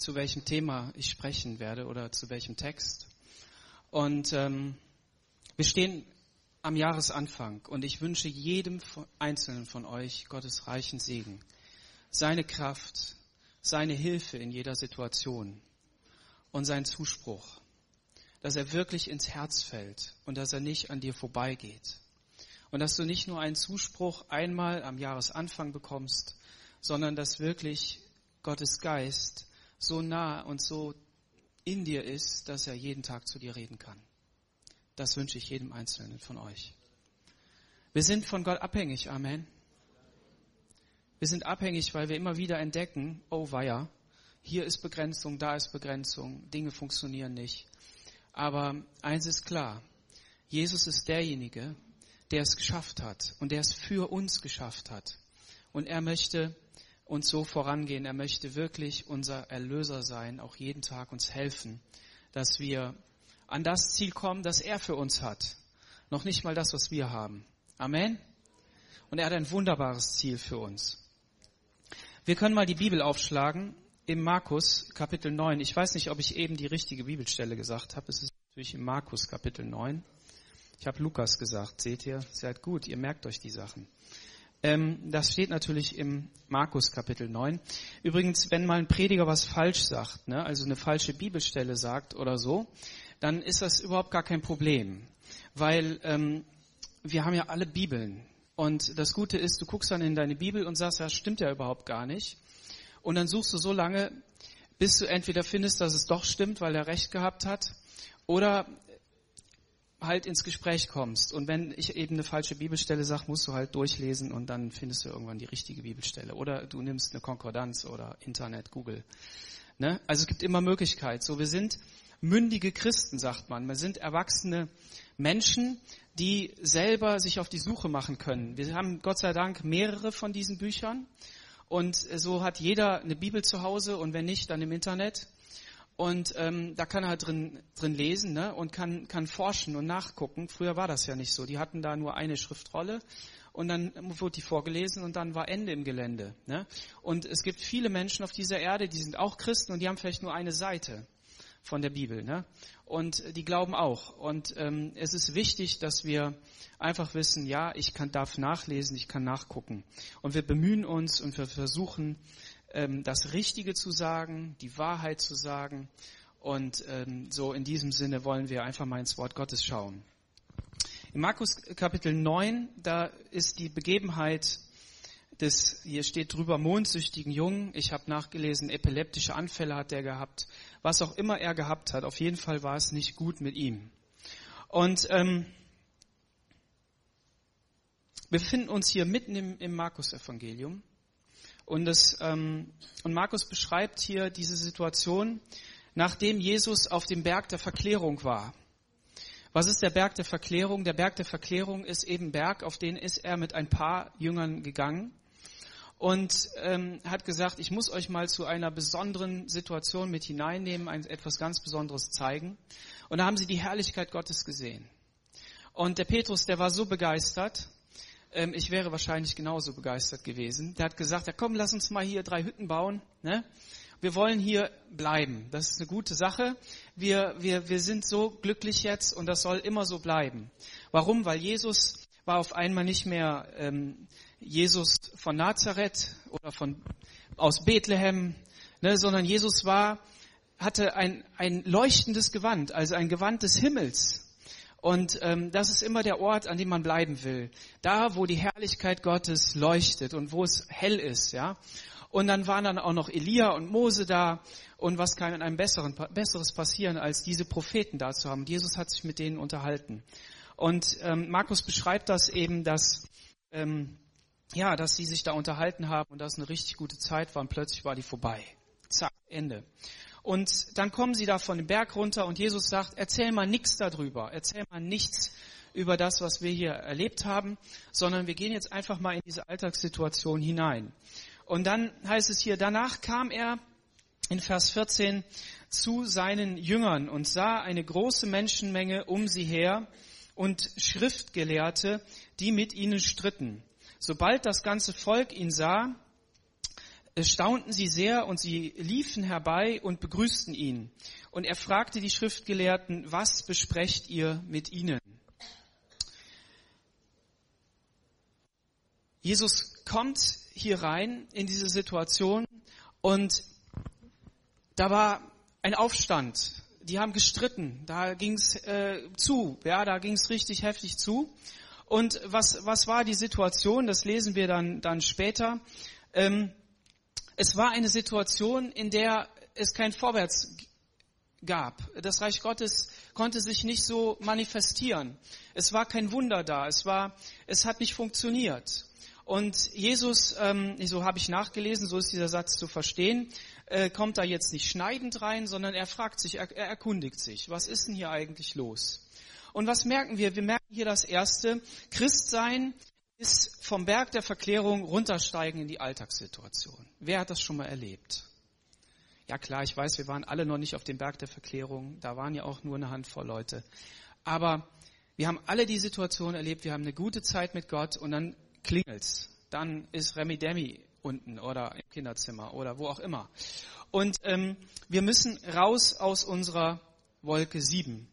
zu welchem Thema ich sprechen werde oder zu welchem Text. Und ähm, wir stehen am Jahresanfang und ich wünsche jedem Einzelnen von euch Gottes reichen Segen, seine Kraft, seine Hilfe in jeder Situation und seinen Zuspruch, dass er wirklich ins Herz fällt und dass er nicht an dir vorbeigeht. Und dass du nicht nur einen Zuspruch einmal am Jahresanfang bekommst, sondern dass wirklich Gottes Geist so nah und so in dir ist, dass er jeden Tag zu dir reden kann. Das wünsche ich jedem Einzelnen von euch. Wir sind von Gott abhängig. Amen. Wir sind abhängig, weil wir immer wieder entdecken, oh weia, hier ist Begrenzung, da ist Begrenzung, Dinge funktionieren nicht. Aber eins ist klar, Jesus ist derjenige, der es geschafft hat und der es für uns geschafft hat. Und er möchte uns so vorangehen. Er möchte wirklich unser Erlöser sein, auch jeden Tag uns helfen, dass wir an das Ziel kommen, das er für uns hat. Noch nicht mal das, was wir haben. Amen. Und er hat ein wunderbares Ziel für uns. Wir können mal die Bibel aufschlagen im Markus Kapitel 9. Ich weiß nicht, ob ich eben die richtige Bibelstelle gesagt habe. Es ist natürlich im Markus Kapitel 9. Ich habe Lukas gesagt, seht ihr? Seid gut, ihr merkt euch die Sachen. Ähm, das steht natürlich im Markus Kapitel 9. Übrigens, wenn mal ein Prediger was falsch sagt, ne, also eine falsche Bibelstelle sagt oder so, dann ist das überhaupt gar kein Problem. Weil ähm, wir haben ja alle Bibeln. Und das Gute ist, du guckst dann in deine Bibel und sagst, ja, stimmt ja überhaupt gar nicht. Und dann suchst du so lange, bis du entweder findest, dass es doch stimmt, weil er recht gehabt hat, oder halt ins Gespräch kommst. Und wenn ich eben eine falsche Bibelstelle sage, musst du halt durchlesen und dann findest du irgendwann die richtige Bibelstelle. Oder du nimmst eine Konkordanz oder Internet, Google. Ne? Also es gibt immer Möglichkeit. So, wir sind mündige Christen, sagt man. Wir sind erwachsene Menschen, die selber sich auf die Suche machen können. Wir haben Gott sei Dank mehrere von diesen Büchern. Und so hat jeder eine Bibel zu Hause und wenn nicht, dann im Internet. Und ähm, da kann er halt drin, drin lesen ne? und kann, kann forschen und nachgucken. Früher war das ja nicht so. Die hatten da nur eine Schriftrolle und dann wurde die vorgelesen und dann war Ende im Gelände. Ne? Und es gibt viele Menschen auf dieser Erde, die sind auch Christen und die haben vielleicht nur eine Seite von der Bibel. Ne? Und die glauben auch. Und ähm, es ist wichtig, dass wir einfach wissen, ja, ich kann, darf nachlesen, ich kann nachgucken. Und wir bemühen uns und wir versuchen, das Richtige zu sagen, die Wahrheit zu sagen. Und ähm, so in diesem Sinne wollen wir einfach mal ins Wort Gottes schauen. In Markus Kapitel 9, da ist die Begebenheit des, hier steht drüber, mondsüchtigen Jungen. Ich habe nachgelesen, epileptische Anfälle hat er gehabt. Was auch immer er gehabt hat, auf jeden Fall war es nicht gut mit ihm. Und ähm, wir befinden uns hier mitten im, im Markus-Evangelium. Und, das, ähm, und Markus beschreibt hier diese Situation, nachdem Jesus auf dem Berg der Verklärung war. Was ist der Berg der Verklärung? Der Berg der Verklärung ist eben Berg, auf den ist er mit ein paar Jüngern gegangen und ähm, hat gesagt, ich muss euch mal zu einer besonderen Situation mit hineinnehmen, ein, etwas ganz Besonderes zeigen. Und da haben sie die Herrlichkeit Gottes gesehen. Und der Petrus, der war so begeistert, ähm, ich wäre wahrscheinlich genauso begeistert gewesen. Der hat gesagt, ja komm, lass uns mal hier drei Hütten bauen. Ne? Wir wollen hier bleiben. Das ist eine gute Sache. Wir, wir, wir sind so glücklich jetzt und das soll immer so bleiben. Warum? Weil Jesus war auf einmal nicht mehr ähm, Jesus von Nazareth oder von aus Bethlehem, ne, sondern Jesus war hatte ein, ein leuchtendes Gewand, also ein Gewand des Himmels. Und ähm, das ist immer der Ort, an dem man bleiben will. Da, wo die Herrlichkeit Gottes leuchtet und wo es hell ist, ja. Und dann waren dann auch noch Elia und Mose da. Und was kann in einem besseren, besseres passieren, als diese Propheten da zu haben? Jesus hat sich mit denen unterhalten. Und ähm, Markus beschreibt das eben, dass ähm, ja, dass sie sich da unterhalten haben und dass eine richtig gute Zeit war und plötzlich war die vorbei. Zack, Ende. Und dann kommen sie da von dem Berg runter und Jesus sagt, erzähl mal nichts darüber, erzähl mal nichts über das, was wir hier erlebt haben, sondern wir gehen jetzt einfach mal in diese Alltagssituation hinein. Und dann heißt es hier, danach kam er in Vers 14 zu seinen Jüngern und sah eine große Menschenmenge um sie her und Schriftgelehrte, die mit ihnen stritten. Sobald das ganze Volk ihn sah, staunten sie sehr und sie liefen herbei und begrüßten ihn. Und er fragte die Schriftgelehrten, was besprecht ihr mit ihnen? Jesus kommt hier rein in diese Situation und da war ein Aufstand. Die haben gestritten. Da ging's äh, zu. Ja, da ging's richtig heftig zu. Und was, was war die Situation? Das lesen wir dann, dann später. Ähm, es war eine Situation, in der es kein Vorwärts gab. Das Reich Gottes konnte sich nicht so manifestieren. Es war kein Wunder da. Es war, es hat nicht funktioniert. Und Jesus, ähm, so habe ich nachgelesen, so ist dieser Satz zu verstehen, äh, kommt da jetzt nicht schneidend rein, sondern er fragt sich, er, er erkundigt sich, was ist denn hier eigentlich los? Und was merken wir? Wir merken hier das Erste, Christsein ist vom Berg der Verklärung runtersteigen in die Alltagssituation. Wer hat das schon mal erlebt? Ja klar, ich weiß, wir waren alle noch nicht auf dem Berg der Verklärung, da waren ja auch nur eine Handvoll Leute. Aber wir haben alle die Situation erlebt, wir haben eine gute Zeit mit Gott und dann klingelt's. Dann ist Remi Demi unten oder im Kinderzimmer oder wo auch immer. Und ähm, wir müssen raus aus unserer Wolke 7,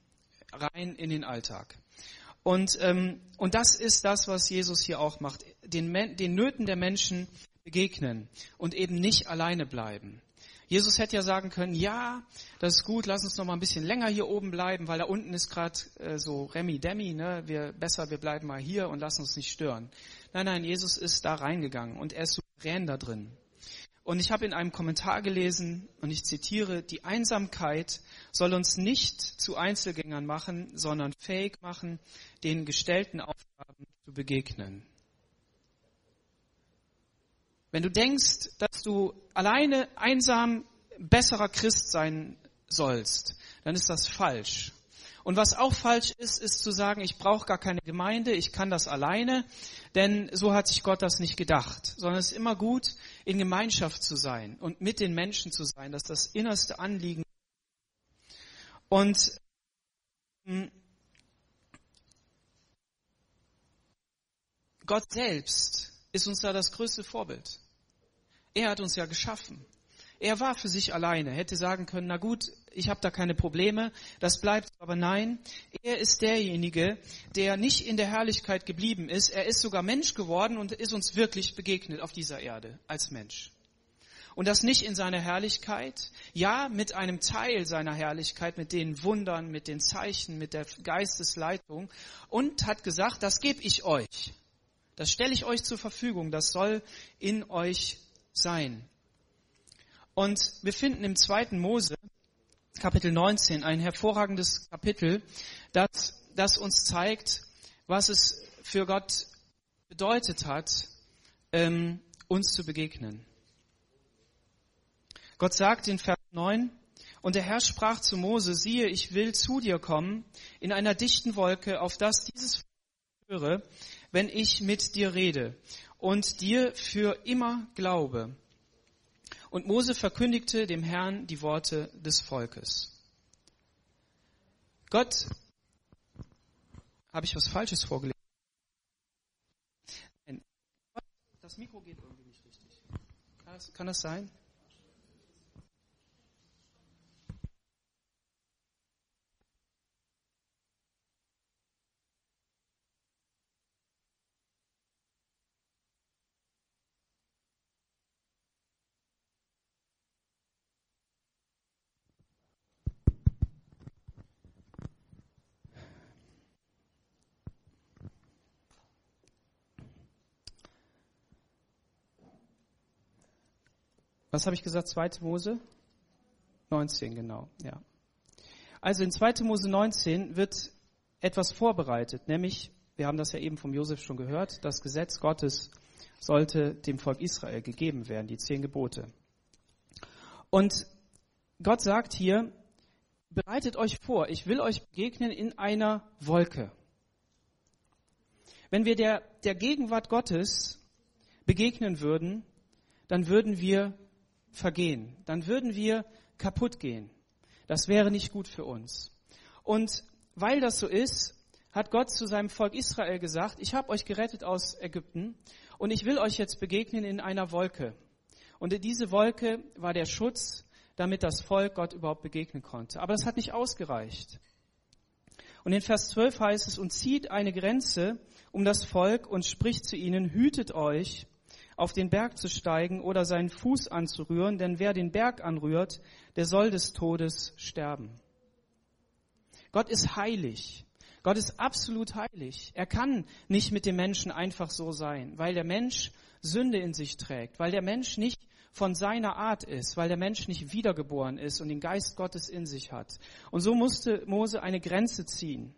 rein in den Alltag. Und, ähm, und das ist das, was Jesus hier auch macht. Den, den Nöten der Menschen begegnen und eben nicht alleine bleiben. Jesus hätte ja sagen können, ja, das ist gut, lass uns noch mal ein bisschen länger hier oben bleiben, weil da unten ist gerade äh, so Remi Demi, ne? Wir besser, wir bleiben mal hier und lassen uns nicht stören. Nein, nein, Jesus ist da reingegangen und er ist souverän da drin. Und ich habe in einem Kommentar gelesen, und ich zitiere, die Einsamkeit soll uns nicht zu Einzelgängern machen, sondern fähig machen, den gestellten Aufgaben zu begegnen. Wenn du denkst, dass du alleine einsam besserer Christ sein sollst, dann ist das falsch. Und was auch falsch ist, ist zu sagen, ich brauche gar keine Gemeinde, ich kann das alleine, denn so hat sich Gott das nicht gedacht, sondern es ist immer gut, in Gemeinschaft zu sein und mit den Menschen zu sein, dass das innerste Anliegen. Und hm, Gott selbst ist uns da das größte Vorbild. Er hat uns ja geschaffen. Er war für sich alleine, hätte sagen können, na gut, ich habe da keine Probleme, das bleibt aber nein, er ist derjenige, der nicht in der Herrlichkeit geblieben ist, er ist sogar Mensch geworden und ist uns wirklich begegnet auf dieser Erde als Mensch. Und das nicht in seiner Herrlichkeit, ja, mit einem Teil seiner Herrlichkeit, mit den Wundern, mit den Zeichen, mit der Geistesleitung und hat gesagt, das gebe ich euch. Das stelle ich euch zur Verfügung, das soll in euch sein. Und wir finden im zweiten Mose, Kapitel 19, ein hervorragendes Kapitel, das, das uns zeigt, was es für Gott bedeutet hat, ähm, uns zu begegnen. Gott sagt in Vers 9, und der Herr sprach zu Mose, siehe, ich will zu dir kommen in einer dichten Wolke, auf das dieses höre, wenn ich mit dir rede und dir für immer glaube. Und Mose verkündigte dem Herrn die Worte des Volkes. Gott, habe ich was Falsches vorgelegt? Das Mikro geht irgendwie nicht richtig. Kann das, kann das sein? Was habe ich gesagt? 2. Mose 19, genau, ja. Also in 2. Mose 19 wird etwas vorbereitet, nämlich, wir haben das ja eben vom Josef schon gehört, das Gesetz Gottes sollte dem Volk Israel gegeben werden, die zehn Gebote. Und Gott sagt hier, bereitet euch vor, ich will euch begegnen in einer Wolke. Wenn wir der, der Gegenwart Gottes begegnen würden, dann würden wir vergehen, dann würden wir kaputt gehen. Das wäre nicht gut für uns. Und weil das so ist, hat Gott zu seinem Volk Israel gesagt, ich habe euch gerettet aus Ägypten und ich will euch jetzt begegnen in einer Wolke. Und diese Wolke war der Schutz, damit das Volk Gott überhaupt begegnen konnte. Aber das hat nicht ausgereicht. Und in Vers 12 heißt es, und zieht eine Grenze um das Volk und spricht zu ihnen, hütet euch, auf den Berg zu steigen oder seinen Fuß anzurühren, denn wer den Berg anrührt, der soll des Todes sterben. Gott ist heilig. Gott ist absolut heilig. Er kann nicht mit dem Menschen einfach so sein, weil der Mensch Sünde in sich trägt, weil der Mensch nicht von seiner Art ist, weil der Mensch nicht wiedergeboren ist und den Geist Gottes in sich hat. Und so musste Mose eine Grenze ziehen.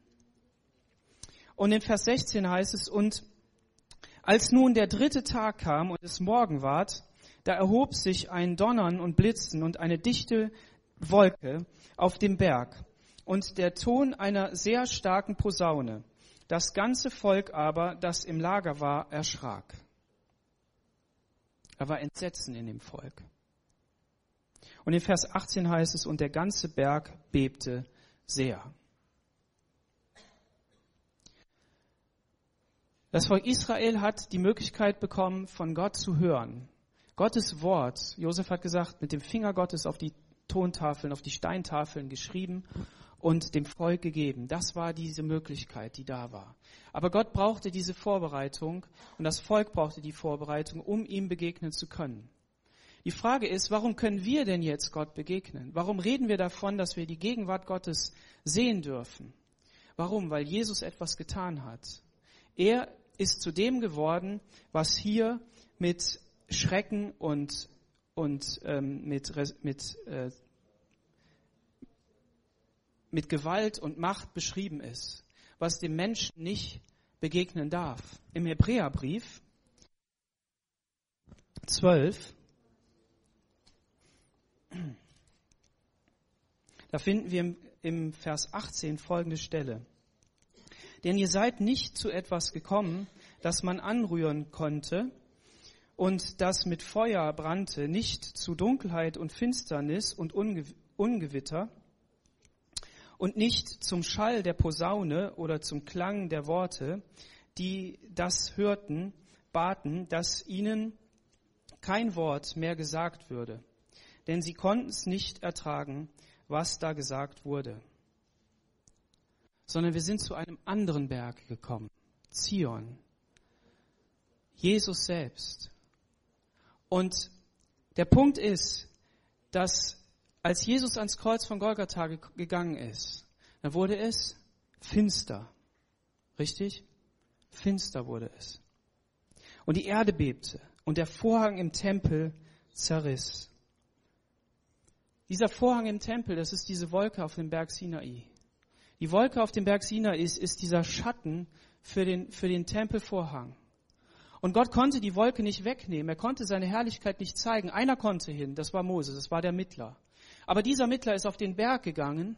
Und in Vers 16 heißt es, und als nun der dritte Tag kam und es Morgen ward, da erhob sich ein Donnern und Blitzen und eine dichte Wolke auf dem Berg und der Ton einer sehr starken Posaune. Das ganze Volk aber, das im Lager war, erschrak. Da war Entsetzen in dem Volk. Und in Vers 18 heißt es, und der ganze Berg bebte sehr. Das Volk Israel hat die Möglichkeit bekommen, von Gott zu hören. Gottes Wort, Josef hat gesagt, mit dem Finger Gottes auf die Tontafeln, auf die Steintafeln geschrieben und dem Volk gegeben. Das war diese Möglichkeit, die da war. Aber Gott brauchte diese Vorbereitung und das Volk brauchte die Vorbereitung, um ihm begegnen zu können. Die Frage ist, warum können wir denn jetzt Gott begegnen? Warum reden wir davon, dass wir die Gegenwart Gottes sehen dürfen? Warum? Weil Jesus etwas getan hat. Er ist zu dem geworden, was hier mit Schrecken und, und ähm, mit, mit äh, mit Gewalt und Macht beschrieben ist, was dem Menschen nicht begegnen darf. Im Hebräerbrief 12, da finden wir im, Vers 18 folgende Stelle. Denn ihr seid nicht zu etwas gekommen, das man anrühren konnte und das mit Feuer brannte, nicht zu Dunkelheit und Finsternis und Ungewitter, und nicht zum Schall der Posaune oder zum Klang der Worte, die das hörten, baten, dass ihnen kein Wort mehr gesagt würde, denn sie konnten es nicht ertragen, was da gesagt wurde. Sondern wir sind zu einem anderen Berg gekommen, Zion, Jesus selbst. Und der Punkt ist, dass als Jesus ans Kreuz von Golgatha gegangen ist, dann wurde es finster. Richtig? Finster wurde es. Und die Erde bebte und der Vorhang im Tempel zerriss. Dieser Vorhang im Tempel, das ist diese Wolke auf dem Berg Sinai. Die Wolke auf dem Berg Sinai ist, ist dieser Schatten für den, für den Tempelvorhang. Und Gott konnte die Wolke nicht wegnehmen. Er konnte seine Herrlichkeit nicht zeigen. Einer konnte hin, das war Moses, das war der Mittler. Aber dieser Mittler ist auf den Berg gegangen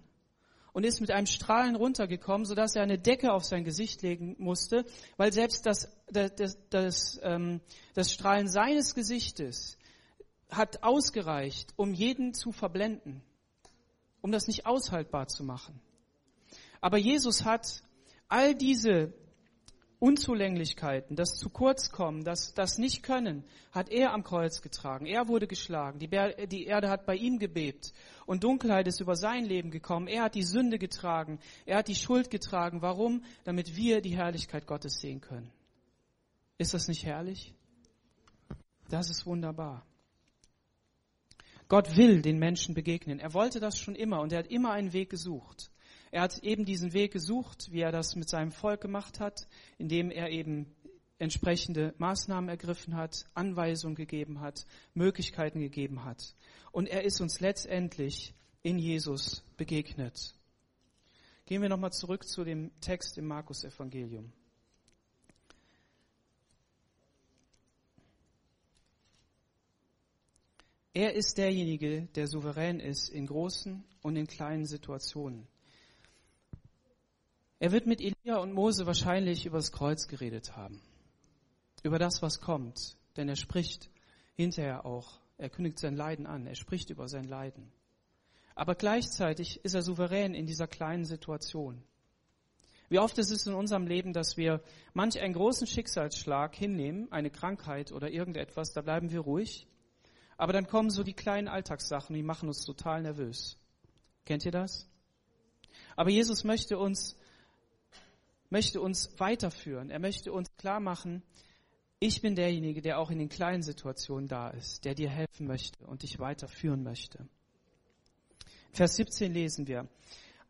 und ist mit einem Strahlen runtergekommen, sodass er eine Decke auf sein Gesicht legen musste, weil selbst das, das, das, das, ähm, das Strahlen seines Gesichtes hat ausgereicht, um jeden zu verblenden, um das nicht aushaltbar zu machen. Aber Jesus hat all diese Unzulänglichkeiten, das zu kurz kommen, das, das nicht können, hat er am Kreuz getragen. Er wurde geschlagen. Die, die Erde hat bei ihm gebebt. Und Dunkelheit ist über sein Leben gekommen. Er hat die Sünde getragen. Er hat die Schuld getragen. Warum? Damit wir die Herrlichkeit Gottes sehen können. Ist das nicht herrlich? Das ist wunderbar. Gott will den Menschen begegnen. Er wollte das schon immer und er hat immer einen Weg gesucht. Er hat eben diesen Weg gesucht, wie er das mit seinem Volk gemacht hat, indem er eben entsprechende Maßnahmen ergriffen hat, Anweisungen gegeben hat, Möglichkeiten gegeben hat. Und er ist uns letztendlich in Jesus begegnet. Gehen wir nochmal zurück zu dem Text im Markus-Evangelium. Er ist derjenige, der souverän ist in großen und in kleinen Situationen. Er wird mit Elia und Mose wahrscheinlich über das Kreuz geredet haben. Über das, was kommt. Denn er spricht hinterher auch, er kündigt sein Leiden an, er spricht über sein Leiden. Aber gleichzeitig ist er souverän in dieser kleinen Situation. Wie oft ist es in unserem Leben, dass wir manch einen großen Schicksalsschlag hinnehmen, eine Krankheit oder irgendetwas, da bleiben wir ruhig. Aber dann kommen so die kleinen Alltagssachen, die machen uns total nervös. Kennt ihr das? Aber Jesus möchte uns, möchte uns weiterführen. Er möchte uns klar machen, ich bin derjenige, der auch in den kleinen Situationen da ist, der dir helfen möchte und dich weiterführen möchte. Vers 17 lesen wir.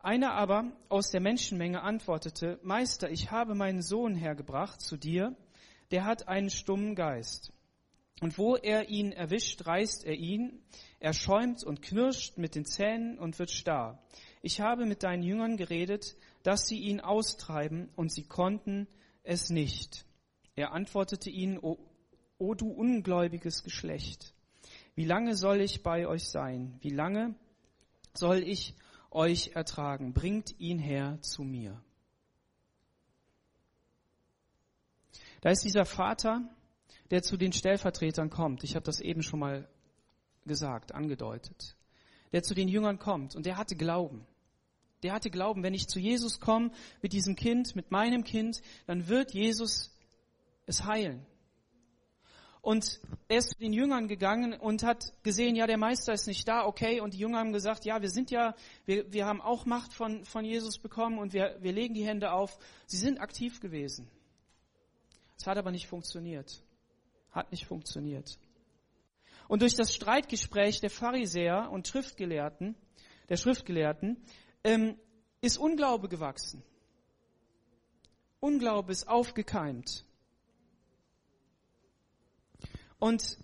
Einer aber aus der Menschenmenge antwortete, Meister, ich habe meinen Sohn hergebracht zu dir, der hat einen stummen Geist. Und wo er ihn erwischt, reißt er ihn, er schäumt und knirscht mit den Zähnen und wird starr. Ich habe mit deinen Jüngern geredet, dass sie ihn austreiben, und sie konnten es nicht. Er antwortete ihnen, o, o du ungläubiges Geschlecht, wie lange soll ich bei euch sein? Wie lange soll ich euch ertragen? Bringt ihn her zu mir. Da ist dieser Vater, der zu den Stellvertretern kommt. Ich habe das eben schon mal gesagt, angedeutet. Der zu den Jüngern kommt und der hatte Glauben. Der hatte Glauben, wenn ich zu Jesus komme mit diesem Kind, mit meinem Kind, dann wird Jesus es heilen. Und er ist zu den Jüngern gegangen und hat gesehen, ja, der Meister ist nicht da, okay. Und die Jünger haben gesagt, ja, wir sind ja, wir, wir haben auch Macht von, von Jesus bekommen und wir, wir legen die Hände auf. Sie sind aktiv gewesen. Es hat aber nicht funktioniert. Hat nicht funktioniert. Und durch das Streitgespräch der Pharisäer und Schriftgelehrten, der Schriftgelehrten, ähm, ist Unglaube gewachsen. Unglaube ist aufgekeimt. Und,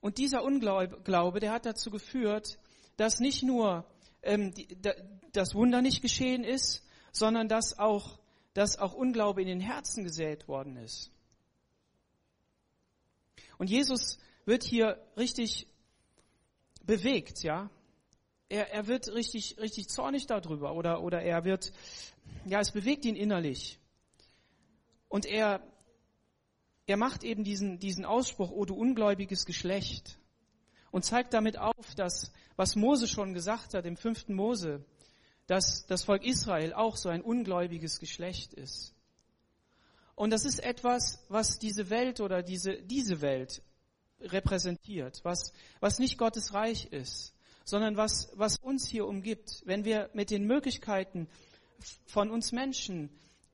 und dieser Unglaube, der hat dazu geführt, dass nicht nur ähm, die, da, das Wunder nicht geschehen ist, sondern dass auch, dass auch Unglaube in den Herzen gesät worden ist. Und Jesus wird hier richtig bewegt, ja. Er, er wird richtig, richtig zornig darüber oder, oder er wird, ja, es bewegt ihn innerlich. Und er, er macht eben diesen, diesen Ausspruch, oh du ungläubiges Geschlecht, und zeigt damit auf, dass, was Mose schon gesagt hat im fünften Mose, dass das Volk Israel auch so ein ungläubiges Geschlecht ist. Und das ist etwas, was diese Welt oder diese, diese Welt repräsentiert, was, was nicht Gottes Reich ist, sondern was, was uns hier umgibt. Wenn wir mit den Möglichkeiten von uns Menschen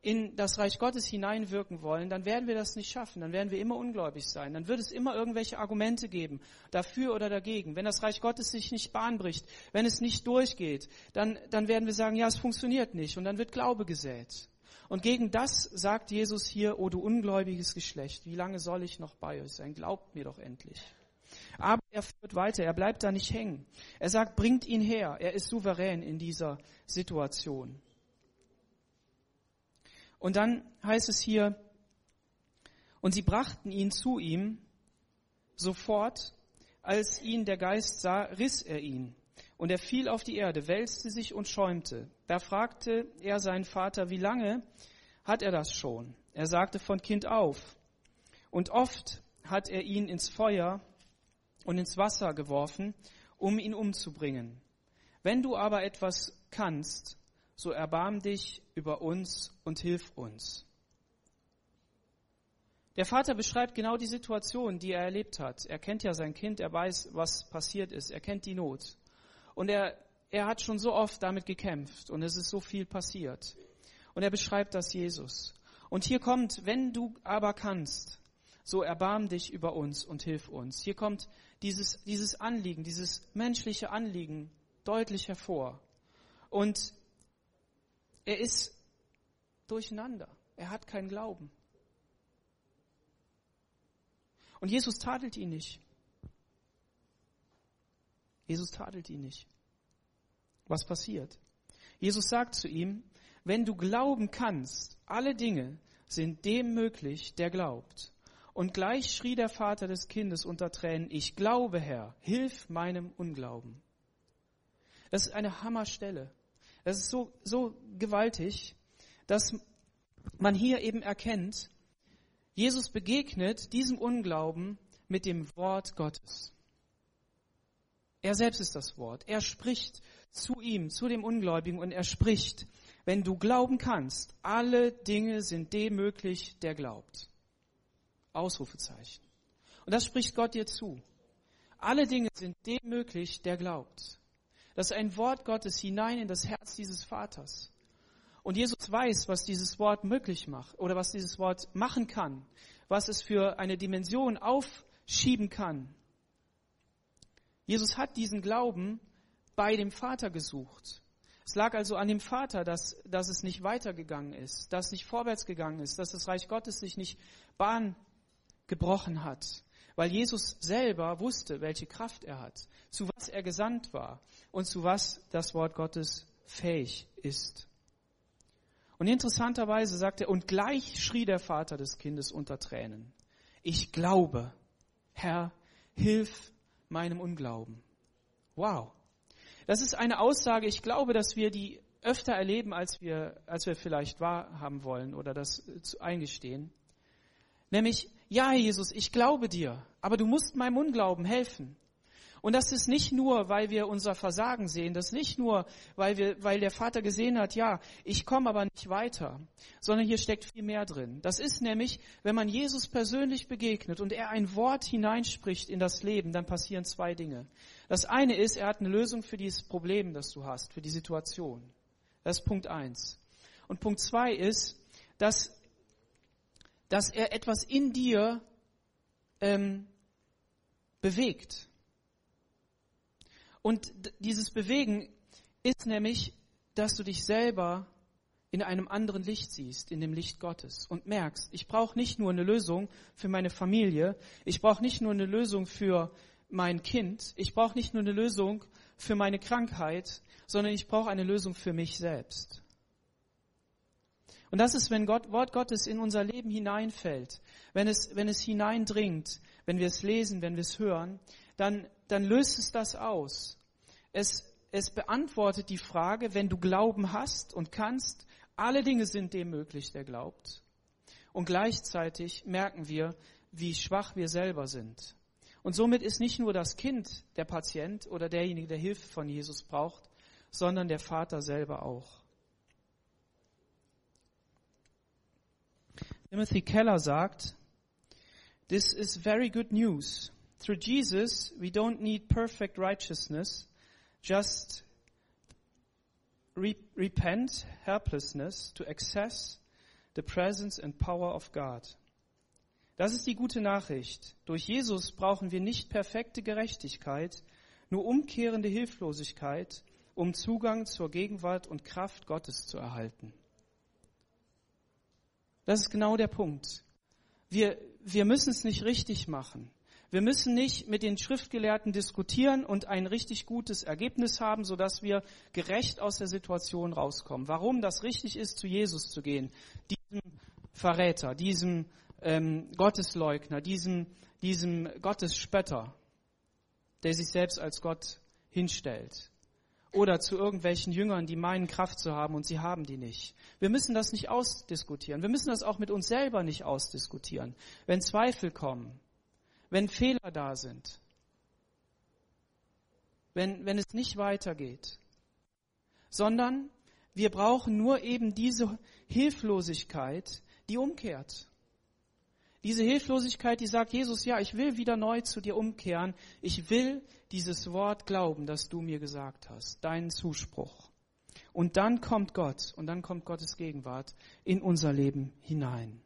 in das Reich Gottes hineinwirken wollen, dann werden wir das nicht schaffen. Dann werden wir immer ungläubig sein. Dann wird es immer irgendwelche Argumente geben, dafür oder dagegen. Wenn das Reich Gottes sich nicht bahnbricht, wenn es nicht durchgeht, dann, dann werden wir sagen, ja, es funktioniert nicht. Und dann wird Glaube gesät. Und gegen das sagt Jesus hier, o du ungläubiges Geschlecht, wie lange soll ich noch bei euch sein? Glaubt mir doch endlich. Er führt weiter, er bleibt da nicht hängen. Er sagt, bringt ihn her. Er ist souverän in dieser Situation. Und dann heißt es hier, und sie brachten ihn zu ihm, sofort, als ihn der Geist sah, riss er ihn. Und er fiel auf die Erde, wälzte sich und schäumte. Da fragte er seinen Vater, wie lange hat er das schon? Er sagte von Kind auf. Und oft hat er ihn ins Feuer und ins Wasser geworfen, um ihn umzubringen. Wenn du aber etwas kannst, so erbarm dich über uns und hilf uns. Der Vater beschreibt genau die Situation, die er erlebt hat. Er kennt ja sein Kind, er weiß, was passiert ist, er kennt die Not. Und er, er hat schon so oft damit gekämpft und es ist so viel passiert. Und er beschreibt das Jesus. Und hier kommt, wenn du aber kannst, so erbarm dich über uns und hilf uns. Hier kommt dieses, dieses Anliegen, dieses menschliche Anliegen deutlich hervor. Und er ist durcheinander. Er hat keinen Glauben. Und Jesus tadelt ihn nicht. Jesus tadelt ihn nicht. Was passiert? Jesus sagt zu ihm, wenn du glauben kannst, alle Dinge sind dem möglich, der glaubt. Und gleich schrie der Vater des Kindes unter Tränen, ich glaube, Herr, hilf meinem Unglauben. Das ist eine Hammerstelle. Das ist so, so gewaltig, dass man hier eben erkennt, Jesus begegnet diesem Unglauben mit dem Wort Gottes. Er selbst ist das Wort. Er spricht zu ihm, zu dem Ungläubigen und er spricht, wenn du glauben kannst, alle Dinge sind dem möglich, der glaubt. Ausrufezeichen. Und das spricht Gott dir zu. Alle Dinge sind dem möglich, der glaubt. Das ist ein Wort Gottes hinein in das Herz dieses Vaters. Und Jesus weiß, was dieses Wort möglich macht oder was dieses Wort machen kann, was es für eine Dimension aufschieben kann. Jesus hat diesen Glauben bei dem Vater gesucht. Es lag also an dem Vater, dass, dass es nicht weitergegangen ist, dass es nicht vorwärts gegangen ist, dass das Reich Gottes sich nicht Bahn gebrochen hat weil Jesus selber wusste, welche Kraft er hat, zu was er gesandt war und zu was das Wort Gottes fähig ist. Und interessanterweise sagt er, und gleich schrie der Vater des Kindes unter Tränen, ich glaube, Herr, hilf meinem Unglauben. Wow. Das ist eine Aussage, ich glaube, dass wir die öfter erleben, als wir, als wir vielleicht wahrhaben wollen oder das eingestehen. Nämlich, ja, Jesus, ich glaube dir, aber du musst meinem Unglauben helfen. Und das ist nicht nur, weil wir unser Versagen sehen, das ist nicht nur, weil wir, weil der Vater gesehen hat, ja, ich komme aber nicht weiter, sondern hier steckt viel mehr drin. Das ist nämlich, wenn man Jesus persönlich begegnet und er ein Wort hineinspricht in das Leben, dann passieren zwei Dinge. Das eine ist, er hat eine Lösung für dieses Problem, das du hast, für die Situation. Das ist Punkt eins. Und Punkt zwei ist, dass dass er etwas in dir ähm, bewegt. Und dieses Bewegen ist nämlich, dass du dich selber in einem anderen Licht siehst, in dem Licht Gottes und merkst, ich brauche nicht nur eine Lösung für meine Familie, ich brauche nicht nur eine Lösung für mein Kind, ich brauche nicht nur eine Lösung für meine Krankheit, sondern ich brauche eine Lösung für mich selbst. Und das ist, wenn Gott, Wort Gottes in unser Leben hineinfällt, wenn es, wenn es hineindringt, wenn wir es lesen, wenn wir es hören, dann, dann löst es das aus. Es, es beantwortet die Frage, wenn du Glauben hast und kannst, alle Dinge sind dem möglich, der glaubt. Und gleichzeitig merken wir, wie schwach wir selber sind. Und somit ist nicht nur das Kind der Patient oder derjenige, der Hilfe von Jesus braucht, sondern der Vater selber auch. Timothy Keller sagt, This is very good news. Through Jesus, we don't need perfect righteousness, just re repent helplessness to access the presence and power of God. Das ist die gute Nachricht. Durch Jesus brauchen wir nicht perfekte Gerechtigkeit, nur umkehrende Hilflosigkeit, um Zugang zur Gegenwart und Kraft Gottes zu erhalten. Das ist genau der Punkt. Wir, wir müssen es nicht richtig machen. Wir müssen nicht mit den Schriftgelehrten diskutieren und ein richtig gutes Ergebnis haben, sodass wir gerecht aus der Situation rauskommen. Warum das richtig ist, zu Jesus zu gehen, diesem Verräter, diesem ähm, Gottesleugner, diesem, diesem Gottesspötter, der sich selbst als Gott hinstellt oder zu irgendwelchen Jüngern, die meinen Kraft zu haben und sie haben die nicht. Wir müssen das nicht ausdiskutieren. Wir müssen das auch mit uns selber nicht ausdiskutieren. Wenn Zweifel kommen, wenn Fehler da sind, wenn, wenn es nicht weitergeht, sondern wir brauchen nur eben diese Hilflosigkeit, die umkehrt. Diese Hilflosigkeit, die sagt, Jesus, ja, ich will wieder neu zu dir umkehren. Ich will dieses Wort glauben, das du mir gesagt hast, deinen Zuspruch. Und dann kommt Gott und dann kommt Gottes Gegenwart in unser Leben hinein.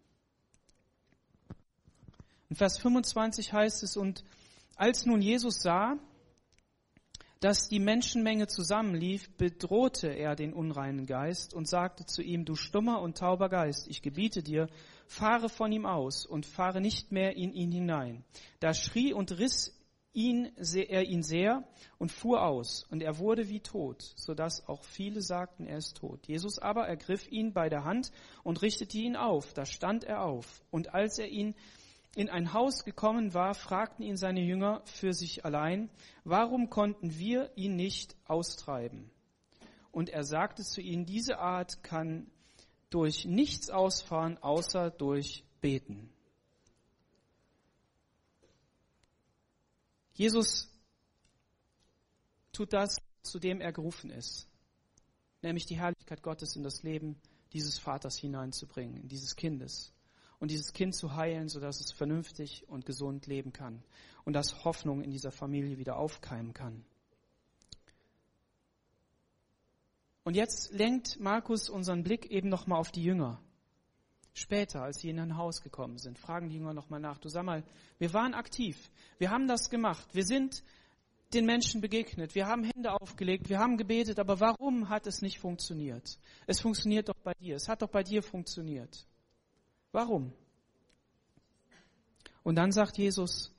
In Vers 25 heißt es, und als nun Jesus sah, dass die Menschenmenge zusammenlief, bedrohte er den unreinen Geist und sagte zu ihm, du stummer und tauber Geist, ich gebiete dir, fahre von ihm aus und fahre nicht mehr in ihn hinein. Da schrie und riss ihn, er ihn sehr und fuhr aus, und er wurde wie tot, so dass auch viele sagten, er ist tot. Jesus aber ergriff ihn bei der Hand und richtete ihn auf. Da stand er auf. Und als er ihn in ein Haus gekommen war, fragten ihn seine Jünger für sich allein, warum konnten wir ihn nicht austreiben? Und er sagte zu ihnen, diese Art kann durch nichts ausfahren, außer durch Beten. Jesus tut das, zu dem er gerufen ist, nämlich die Herrlichkeit Gottes in das Leben dieses Vaters hineinzubringen, dieses Kindes. Und dieses Kind zu heilen, sodass es vernünftig und gesund leben kann und dass Hoffnung in dieser Familie wieder aufkeimen kann. Und jetzt lenkt Markus unseren Blick eben nochmal auf die Jünger. Später, als sie in ein Haus gekommen sind, fragen die Jünger nochmal nach. Du sag mal, wir waren aktiv. Wir haben das gemacht. Wir sind den Menschen begegnet. Wir haben Hände aufgelegt. Wir haben gebetet. Aber warum hat es nicht funktioniert? Es funktioniert doch bei dir. Es hat doch bei dir funktioniert. Warum? Und dann sagt Jesus,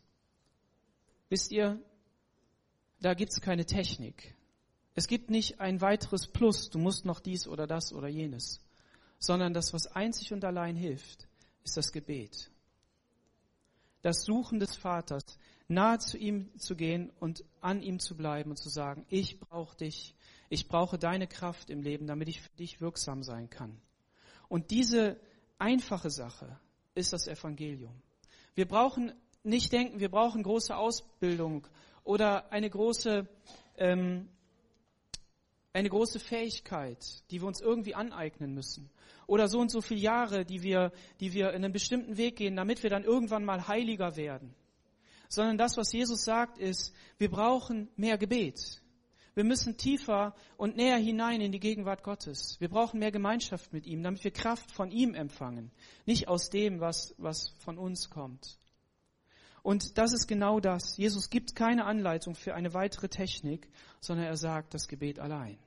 wisst ihr, da gibt's keine Technik. Es gibt nicht ein weiteres Plus, du musst noch dies oder das oder jenes, sondern das, was einzig und allein hilft, ist das Gebet. Das Suchen des Vaters, nahe zu ihm zu gehen und an ihm zu bleiben und zu sagen, ich brauche dich, ich brauche deine Kraft im Leben, damit ich für dich wirksam sein kann. Und diese einfache Sache ist das Evangelium. Wir brauchen nicht denken, wir brauchen große Ausbildung oder eine große ähm, eine große Fähigkeit, die wir uns irgendwie aneignen müssen. Oder so und so viele Jahre, die wir, die wir in einen bestimmten Weg gehen, damit wir dann irgendwann mal heiliger werden. Sondern das, was Jesus sagt, ist, wir brauchen mehr Gebet. Wir müssen tiefer und näher hinein in die Gegenwart Gottes. Wir brauchen mehr Gemeinschaft mit ihm, damit wir Kraft von ihm empfangen. Nicht aus dem, was, was von uns kommt. Und das ist genau das. Jesus gibt keine Anleitung für eine weitere Technik, sondern er sagt das Gebet allein.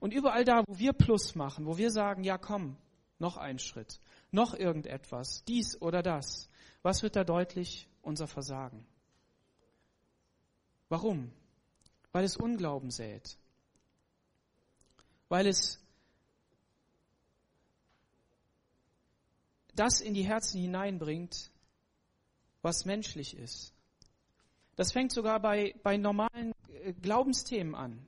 Und überall da, wo wir Plus machen, wo wir sagen, ja komm, noch ein Schritt, noch irgendetwas, dies oder das, was wird da deutlich? Unser Versagen. Warum? Weil es Unglauben sät. Weil es das in die Herzen hineinbringt, was menschlich ist. Das fängt sogar bei, bei normalen äh, Glaubensthemen an.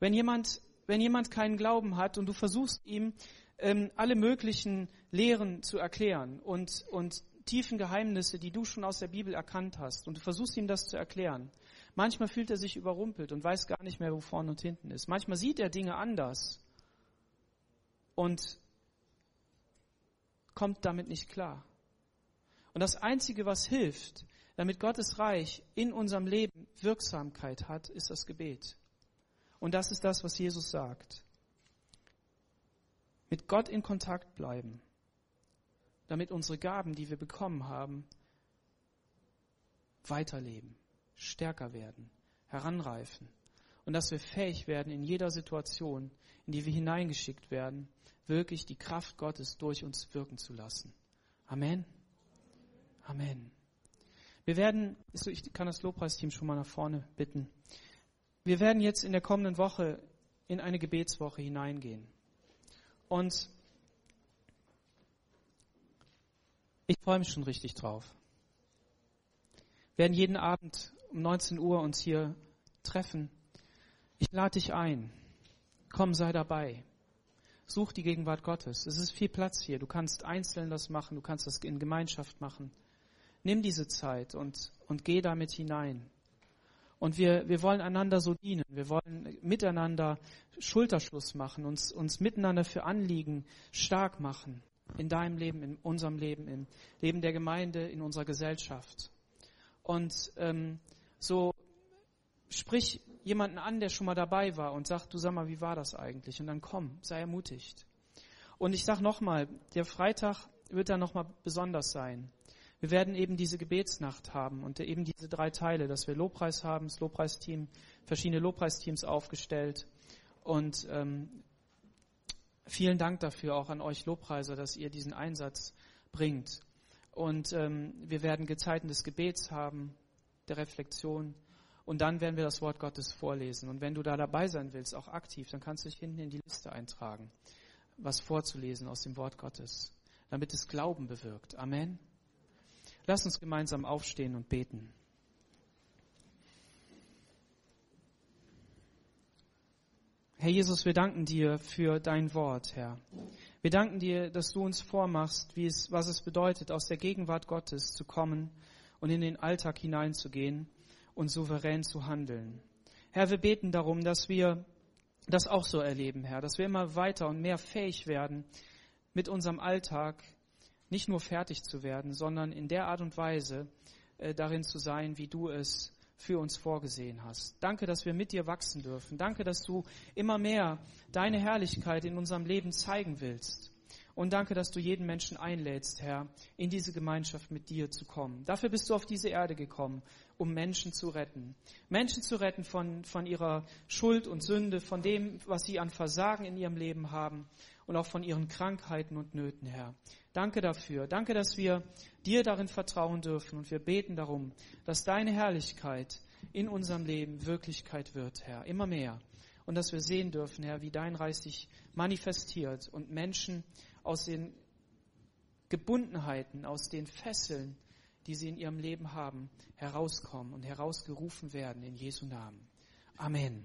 Wenn jemand, wenn jemand keinen Glauben hat und du versuchst ihm ähm, alle möglichen Lehren zu erklären und, und tiefen Geheimnisse, die du schon aus der Bibel erkannt hast, und du versuchst ihm das zu erklären, manchmal fühlt er sich überrumpelt und weiß gar nicht mehr, wo vorne und hinten ist. Manchmal sieht er Dinge anders und kommt damit nicht klar. Und das Einzige, was hilft, damit Gottes Reich in unserem Leben Wirksamkeit hat, ist das Gebet. Und das ist das, was Jesus sagt. Mit Gott in Kontakt bleiben, damit unsere Gaben, die wir bekommen haben, weiterleben, stärker werden, heranreifen und dass wir fähig werden, in jeder Situation, in die wir hineingeschickt werden, wirklich die Kraft Gottes durch uns wirken zu lassen. Amen. Amen. Wir werden, ich kann das Lobpreisteam schon mal nach vorne bitten. Wir werden jetzt in der kommenden Woche in eine Gebetswoche hineingehen. Und ich freue mich schon richtig drauf. Wir werden jeden Abend um 19 Uhr uns hier treffen. Ich lade dich ein. Komm, sei dabei. Such die Gegenwart Gottes. Es ist viel Platz hier. Du kannst einzeln das machen, du kannst das in Gemeinschaft machen. Nimm diese Zeit und, und geh damit hinein. Und wir, wir wollen einander so dienen. Wir wollen miteinander Schulterschluss machen, uns, uns miteinander für Anliegen stark machen. In deinem Leben, in unserem Leben, im Leben der Gemeinde, in unserer Gesellschaft. Und ähm, so sprich jemanden an, der schon mal dabei war und sag, du sag mal, wie war das eigentlich? Und dann komm, sei ermutigt. Und ich sag nochmal, der Freitag wird dann nochmal besonders sein. Wir werden eben diese Gebetsnacht haben und eben diese drei Teile, dass wir Lobpreis haben, das Lobpreisteam, verschiedene Lobpreisteams aufgestellt. Und ähm, vielen Dank dafür auch an euch Lobpreiser, dass ihr diesen Einsatz bringt. Und ähm, wir werden Gezeiten des Gebets haben, der Reflexion. Und dann werden wir das Wort Gottes vorlesen. Und wenn du da dabei sein willst, auch aktiv, dann kannst du dich hinten in die Liste eintragen, was vorzulesen aus dem Wort Gottes, damit es Glauben bewirkt. Amen. Lass uns gemeinsam aufstehen und beten. Herr Jesus, wir danken dir für dein Wort, Herr. Wir danken dir, dass du uns vormachst, wie es, was es bedeutet, aus der Gegenwart Gottes zu kommen und in den Alltag hineinzugehen und souverän zu handeln. Herr, wir beten darum, dass wir das auch so erleben, Herr, dass wir immer weiter und mehr fähig werden, mit unserem Alltag nicht nur fertig zu werden, sondern in der Art und Weise äh, darin zu sein, wie du es für uns vorgesehen hast. Danke, dass wir mit dir wachsen dürfen. Danke, dass du immer mehr deine Herrlichkeit in unserem Leben zeigen willst. Und danke, dass du jeden Menschen einlädst, Herr, in diese Gemeinschaft mit dir zu kommen. Dafür bist du auf diese Erde gekommen, um Menschen zu retten. Menschen zu retten von, von ihrer Schuld und Sünde, von dem, was sie an Versagen in ihrem Leben haben und auch von ihren Krankheiten und Nöten, Herr. Danke dafür. Danke, dass wir dir darin vertrauen dürfen und wir beten darum, dass deine Herrlichkeit in unserem Leben Wirklichkeit wird, Herr. Immer mehr und dass wir sehen dürfen, Herr, wie dein Reich sich manifestiert und Menschen aus den Gebundenheiten, aus den Fesseln, die sie in ihrem Leben haben, herauskommen und herausgerufen werden in Jesu Namen. Amen.